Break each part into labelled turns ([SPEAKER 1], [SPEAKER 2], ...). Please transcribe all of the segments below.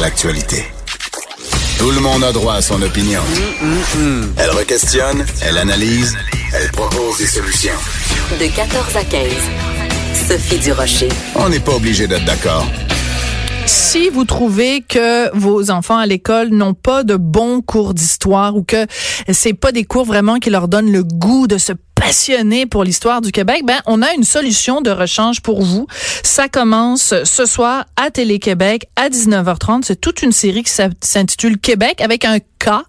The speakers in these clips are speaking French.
[SPEAKER 1] l'actualité. Tout le monde a droit à son opinion. Elle requestionne, elle analyse, elle propose des solutions.
[SPEAKER 2] De 14 à 15. Sophie Durocher.
[SPEAKER 1] On n'est pas obligé d'être d'accord.
[SPEAKER 3] Si vous trouvez que vos enfants à l'école n'ont pas de bons cours d'histoire ou que c'est pas des cours vraiment qui leur donnent le goût de se passionné pour l'histoire du Québec, ben on a une solution de rechange pour vous. Ça commence ce soir à Télé-Québec à 19h30. C'est toute une série qui s'intitule Québec avec un K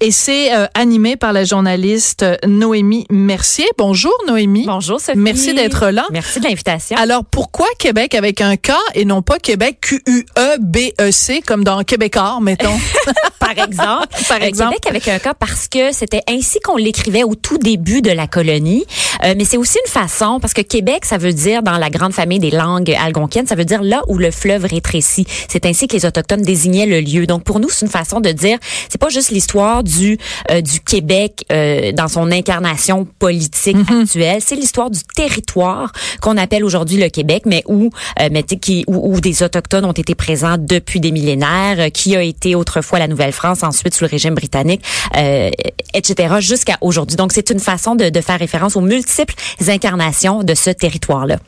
[SPEAKER 3] et c'est euh, animé par la journaliste Noémie Mercier. Bonjour Noémie.
[SPEAKER 4] Bonjour Sophie.
[SPEAKER 3] Merci d'être là.
[SPEAKER 4] Merci de l'invitation.
[SPEAKER 3] Alors pourquoi Québec avec un K et non pas Québec Q U E B E C comme dans Québécois mettons?
[SPEAKER 4] par exemple. par exemple. Québec avec un K parce que c'était ainsi qu'on l'écrivait au tout début de la colonie colonie. Euh, mais c'est aussi une façon, parce que Québec, ça veut dire, dans la grande famille des langues algonquiennes, ça veut dire là où le fleuve rétrécit. C'est ainsi que les Autochtones désignaient le lieu. Donc, pour nous, c'est une façon de dire, c'est pas juste l'histoire du euh, du Québec euh, dans son incarnation politique mm-hmm. actuelle, c'est l'histoire du territoire qu'on appelle aujourd'hui le Québec, mais où, mais qui, où, où, des Autochtones ont été présents depuis des millénaires, qui a été autrefois la Nouvelle-France, ensuite sous le régime britannique, etc., jusqu'à aujourd'hui. Donc, c'est une façon de, de faire référence aux multiples incarnations de ce territoire-là.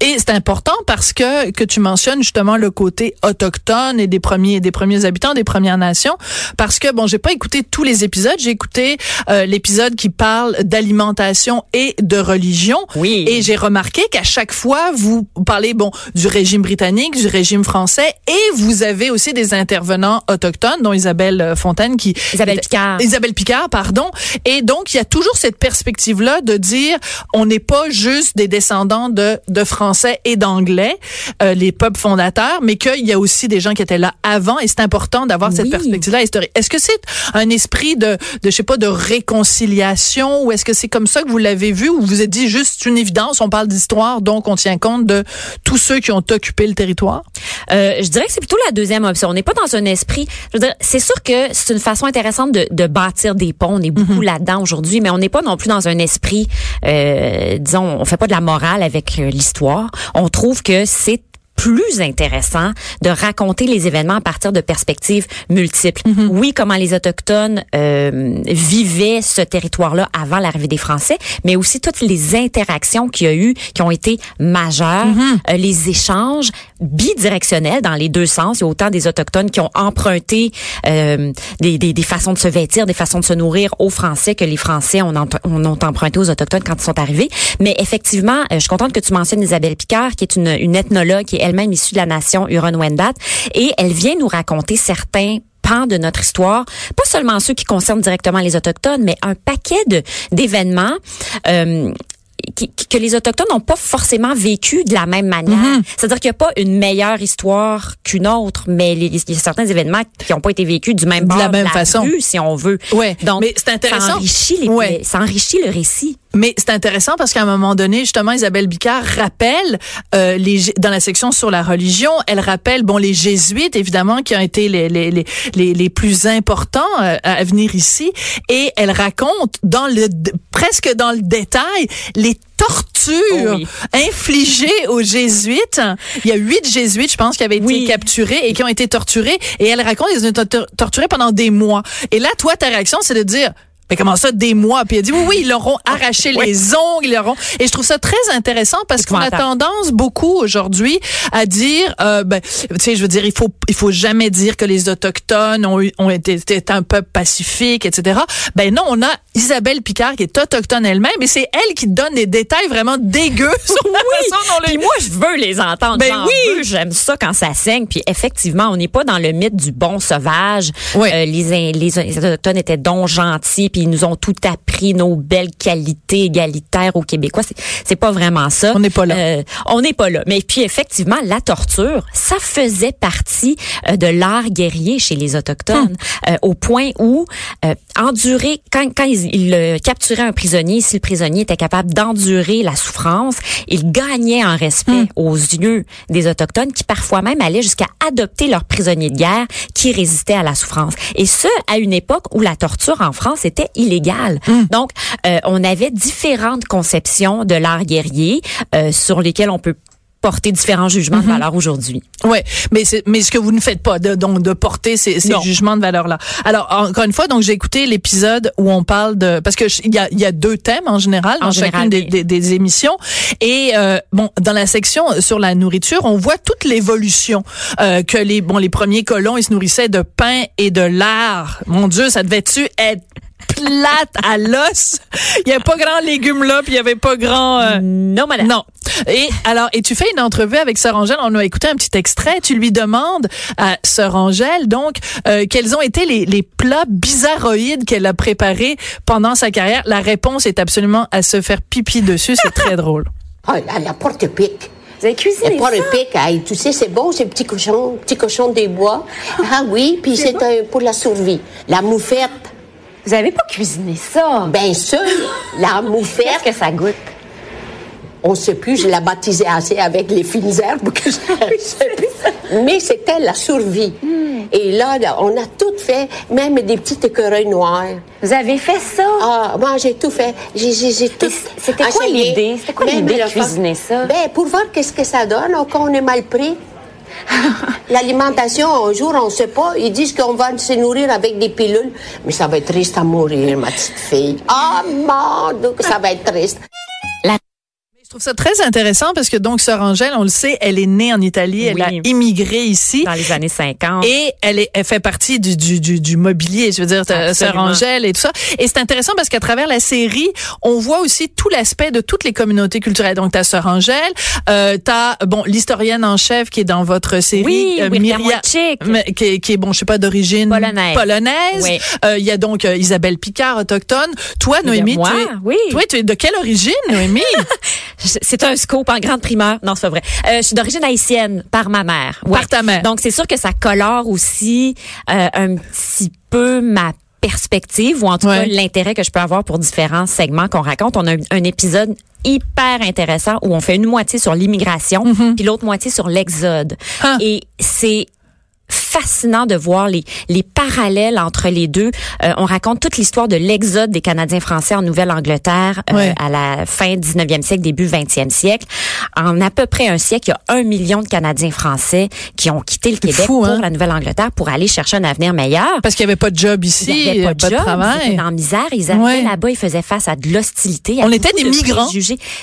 [SPEAKER 3] Et c'est important parce que que tu mentionnes justement le côté autochtone et des premiers des premiers habitants des Premières Nations parce que bon, j'ai pas écouté tous les épisodes, j'ai écouté euh, l'épisode qui parle d'alimentation et de religion
[SPEAKER 4] oui.
[SPEAKER 3] et j'ai remarqué qu'à chaque fois vous parlez bon du régime britannique, du régime français et vous avez aussi des intervenants autochtones dont Isabelle euh, Fontaine qui
[SPEAKER 4] Isabelle Picard.
[SPEAKER 3] Isabelle Picard pardon et donc il y a toujours cette perspective là de dire on n'est pas juste des descendants de de français et d'anglais, euh, les peuples fondateurs, mais qu'il y a aussi des gens qui étaient là avant et c'est important d'avoir cette perspective-là historique. Est-ce que c'est un esprit de, de, je sais pas, de réconciliation ou est-ce que c'est comme ça que vous l'avez vu ou vous vous êtes dit juste une évidence, on parle d'histoire, donc on tient compte de tous ceux qui ont occupé le territoire?
[SPEAKER 4] Euh, je dirais que c'est plutôt la deuxième option. On n'est pas dans un esprit, je veux dire, c'est sûr que c'est une façon intéressante de, de bâtir des ponts. On est beaucoup mm-hmm. là-dedans aujourd'hui, mais on n'est pas non plus dans un esprit, euh, disons, on fait pas de la morale avec euh, on trouve que c'est plus intéressant de raconter les événements à partir de perspectives multiples. Mm-hmm. Oui, comment les autochtones euh, vivaient ce territoire-là avant l'arrivée des Français, mais aussi toutes les interactions qu'il y a eu qui ont été majeures, mm-hmm. euh, les échanges bidirectionnels dans les deux sens. Il y a autant des autochtones qui ont emprunté euh, des, des, des, façons de se vêtir, des façons de se nourrir aux Français que les Français ont, ont, ont emprunté aux autochtones quand ils sont arrivés. Mais effectivement, euh, je suis contente que tu mentionnes Isabelle Picard, qui est une, une ethnologue qui est elle-même issue de la nation Huron-Wendat, et elle vient nous raconter certains pans de notre histoire, pas seulement ceux qui concernent directement les autochtones, mais un paquet de d'événements euh, que les autochtones n'ont pas forcément vécu de la même manière. Mm-hmm. C'est-à-dire qu'il n'y a pas une meilleure histoire qu'une autre, mais il y a certains événements qui n'ont pas été vécus du même
[SPEAKER 3] de
[SPEAKER 4] la
[SPEAKER 3] même façon,
[SPEAKER 4] si on veut.
[SPEAKER 3] Ouais. Donc, mais c'est intéressant.
[SPEAKER 4] Ça enrichit, les, ouais. ça enrichit le récit.
[SPEAKER 3] Mais c'est intéressant parce qu'à un moment donné, justement, Isabelle Bicard rappelle euh, les dans la section sur la religion, elle rappelle bon les jésuites évidemment qui ont été les les les les, plus importants euh, à venir ici et elle raconte dans le presque dans le détail les tortures oh infligées aux jésuites. Il y a huit jésuites, je pense, qui avaient été capturés et qui ont été torturés. Et elle raconte qu'ils ont été torturés pendant des mois. Et là, toi, ta réaction, c'est de dire, mais comment ça, des mois? Puis elle dit, oui, oui, ils leur ont arraché les ongles, ils leur ont... Et je trouve ça très intéressant parce qu'on a tendance beaucoup aujourd'hui à dire, euh, ben, tu sais, je veux dire, il faut, il faut jamais dire que les Autochtones ont, ont été, été un peuple pacifique, etc. Ben non, on a Isabelle Picard qui est autochtone elle-même et c'est elle qui donne des détails vraiment dégueux sur
[SPEAKER 4] oui. Puis moi, je veux les entendre. Ben oui. J'aime ça quand ça saigne. Puis effectivement, on n'est pas dans le mythe du bon sauvage.
[SPEAKER 3] Oui.
[SPEAKER 4] Euh, les, les, Autochtones étaient donc gentils ils nous ont tout appris, nos belles qualités égalitaires aux Québécois. C'est pas vraiment ça.
[SPEAKER 3] On n'est pas là. Euh,
[SPEAKER 4] on n'est pas là. Mais puis effectivement, la torture, ça faisait partie euh, de l'art guerrier chez les autochtones, hum. euh, au point où endurer quand quand ils, ils, capturaient un prisonnier, si le prisonnier était capable d'endurer la souffrance, il gagnait en respect hum. aux yeux des autochtones qui parfois même allaient jusqu'à adopter leurs prisonniers de guerre qui résistaient à la souffrance. Et ce à une époque où la torture en France était illégal. Hmm. Donc, euh, on avait différentes conceptions de l'art guerrier euh, sur lesquelles on peut porter différents jugements de valeur aujourd'hui.
[SPEAKER 3] Ouais, mais c'est mais ce que vous ne faites pas de donc de porter ces, ces jugements de valeur là. Alors encore une fois donc j'ai écouté l'épisode où on parle de parce que il y a il y a deux thèmes en général
[SPEAKER 4] En
[SPEAKER 3] dans
[SPEAKER 4] général,
[SPEAKER 3] chacune des, des, des émissions et euh, bon dans la section sur la nourriture on voit toute l'évolution euh, que les bon les premiers colons ils se nourrissaient de pain et de lard. Mon Dieu ça devait tu être plate à l'os. Il y avait pas grand légumes là puis il y avait pas grand euh,
[SPEAKER 4] Non, madame.
[SPEAKER 3] non. Et alors, et tu fais une entrevue avec Sœur Angèle. On a écouté un petit extrait. Tu lui demandes à Sœur Angèle, donc, euh, quels ont été les, les plats bizarroïdes qu'elle a préparés pendant sa carrière. La réponse est absolument à se faire pipi dessus. C'est très drôle.
[SPEAKER 5] Ah, la, la porte-pique.
[SPEAKER 4] Vous avez cuisiné
[SPEAKER 5] La porte-pique, hey, tu sais, c'est bon, ces petits cochons, petits cochons des bois. Ah oui, puis c'est un- pour la survie. La moufette,
[SPEAKER 4] Vous avez pas cuisiné ça?
[SPEAKER 5] bien sûr, la moufette.
[SPEAKER 4] Qu'est-ce que ça goûte?
[SPEAKER 5] On sait plus, je l'ai baptisée assez avec les fines herbes que je sais plus. Mais c'était la survie. Et là, là, on a tout fait, même des petites écureuils noirs.
[SPEAKER 4] Vous avez fait ça?
[SPEAKER 5] Ah, moi, j'ai tout fait. J'ai, j'ai, j'ai tout
[SPEAKER 4] c'était quoi l'idée? C'était quoi l'idée de cuisiner ça?
[SPEAKER 5] Ben, pour voir qu'est-ce que ça donne, ou qu'on est mal pris. L'alimentation, un jour, on ne sait pas. Ils disent qu'on va se nourrir avec des pilules. Mais ça va être triste à mourir, ma petite fille. Ah, mon Dieu, que ça va être triste.
[SPEAKER 3] Je trouve ça très intéressant parce que donc Sœur Angèle, on le sait, elle est née en Italie, elle a immigré ici.
[SPEAKER 4] Dans les années 50.
[SPEAKER 3] Et elle, est, elle fait partie du, du, du, du mobilier, je veux dire. Angèle et tout ça. Et c'est intéressant parce qu'à travers la série, on voit aussi tout l'aspect de toutes les communautés culturelles. Donc, ta Sœur Angèle, euh, t'as, bon, l'historienne en chef qui est dans votre série,
[SPEAKER 4] Oui,
[SPEAKER 3] euh, Myria- qui, est- qui est, bon, je sais pas, d'origine
[SPEAKER 4] Polonaise.
[SPEAKER 3] polonaise.
[SPEAKER 4] Oui.
[SPEAKER 3] Euh, Il y a donc euh, Isabelle Picard, autochtone. Toi, Noémie,
[SPEAKER 4] moi,
[SPEAKER 3] tu es,
[SPEAKER 4] oui.
[SPEAKER 3] toi, tu es de quelle origine, Noémie?
[SPEAKER 4] C'est un scoop en grande primeur. Non, c'est pas vrai. Euh, je suis d'origine haïtienne par ma mère.
[SPEAKER 3] Par ta mère.
[SPEAKER 4] Donc, c'est sûr que ça colore aussi euh, un petit peu ma perspective ou en tout
[SPEAKER 3] Ouais.
[SPEAKER 4] cas l'intérêt que je peux avoir pour différents segments qu'on raconte. On a un, un épisode hyper intéressant où on fait une moitié sur l'immigration puis l'autre moitié sur l'exode.
[SPEAKER 3] Mm-hmm. Ah.
[SPEAKER 4] Et c'est fascinant de voir les, les parallèles entre les deux. Euh, on raconte toute l'histoire de l'exode des Canadiens français en Nouvelle-Angleterre euh,
[SPEAKER 3] Ouais.
[SPEAKER 4] à la fin 19e siècle, début 20e siècle. En à peu près un siècle, il y a un million de Canadiens français qui ont quitté le Québec
[SPEAKER 3] fou,
[SPEAKER 4] pour
[SPEAKER 3] hein?
[SPEAKER 4] la Nouvelle-Angleterre pour aller chercher un avenir meilleur.
[SPEAKER 3] Parce qu'il y avait pas de job ici,
[SPEAKER 4] Ils n'avaient pas de job, ils
[SPEAKER 3] travail.
[SPEAKER 4] étaient dans la misère, ils arrivaient là-bas, ils faisaient face à de l'hostilité.
[SPEAKER 3] On était des
[SPEAKER 4] de
[SPEAKER 3] migrants.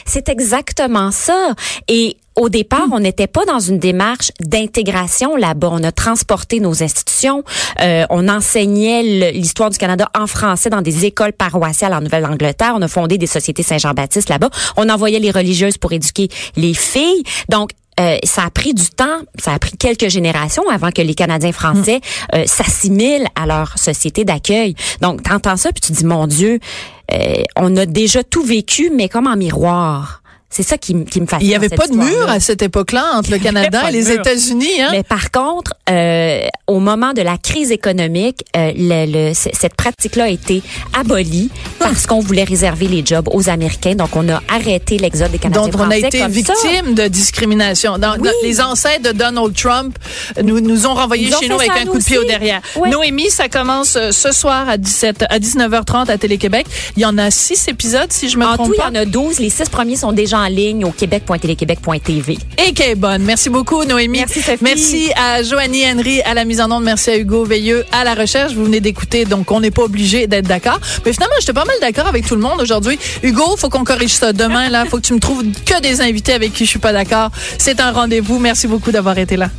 [SPEAKER 4] C'est exactement ça. Et au départ, on n'était pas dans une démarche d'intégration là-bas. On a transporté nos institutions, euh, on enseignait l'histoire du Canada en français dans des écoles paroissiales en Nouvelle-Angleterre. On a fondé des sociétés Saint-Jean-Baptiste là-bas. On envoyait les religieuses pour éduquer les filles. Donc euh, ça a pris du temps, ça a pris quelques générations avant que les Canadiens français euh, s'assimilent à leur société d'accueil. Donc, t'entends ça puis tu dis, mon Dieu, euh, on a déjà tout vécu, mais comme en miroir. C'est ça qui, qui me fascine.
[SPEAKER 3] Il y avait pas de mur à cette époque-là entre le Canada
[SPEAKER 4] pas
[SPEAKER 3] et les. États-Unis, hein?
[SPEAKER 4] Mais par contre, euh, au moment de la crise économique, euh, le, le- cette pratique-là a été abolie parce qu'on voulait réserver les jobs aux Américains. Donc, on a arrêté l'exode des Canadiens
[SPEAKER 3] Donc, on a été
[SPEAKER 4] ça.
[SPEAKER 3] victime de discrimination. Dans, dans- les ancêtres de Donald Trump nous, nous ont renvoyés chez nous avec un
[SPEAKER 4] nous
[SPEAKER 3] coup de pied au derrière.
[SPEAKER 4] Oui.
[SPEAKER 3] Noémie, ça commence euh, ce soir à 17, à 19h30 à Télé-Québec. Il y en a six épisodes, si je me
[SPEAKER 4] En
[SPEAKER 3] trompe
[SPEAKER 4] tout, il y
[SPEAKER 3] pas.
[SPEAKER 4] en a 12. Les six premiers sont déjà en ligne au québec.téléquébec.tv.
[SPEAKER 3] Et qu'elle est bonne. Merci beaucoup, Noémie.
[SPEAKER 4] Merci, Sophie.
[SPEAKER 3] Merci à Joanie Henry à la mise en onde. Merci à Hugo Veilleux à la recherche. Vous venez d'écouter, donc on n'est pas obligé d'être d'accord. Mais finalement, j'étais pas mal d'accord avec tout le monde aujourd'hui. Hugo, faut qu'on corrige ça demain. Là, faut que tu me trouves que des invités avec qui je suis pas d'accord. C'est un rendez-vous. Merci beaucoup d'avoir été là.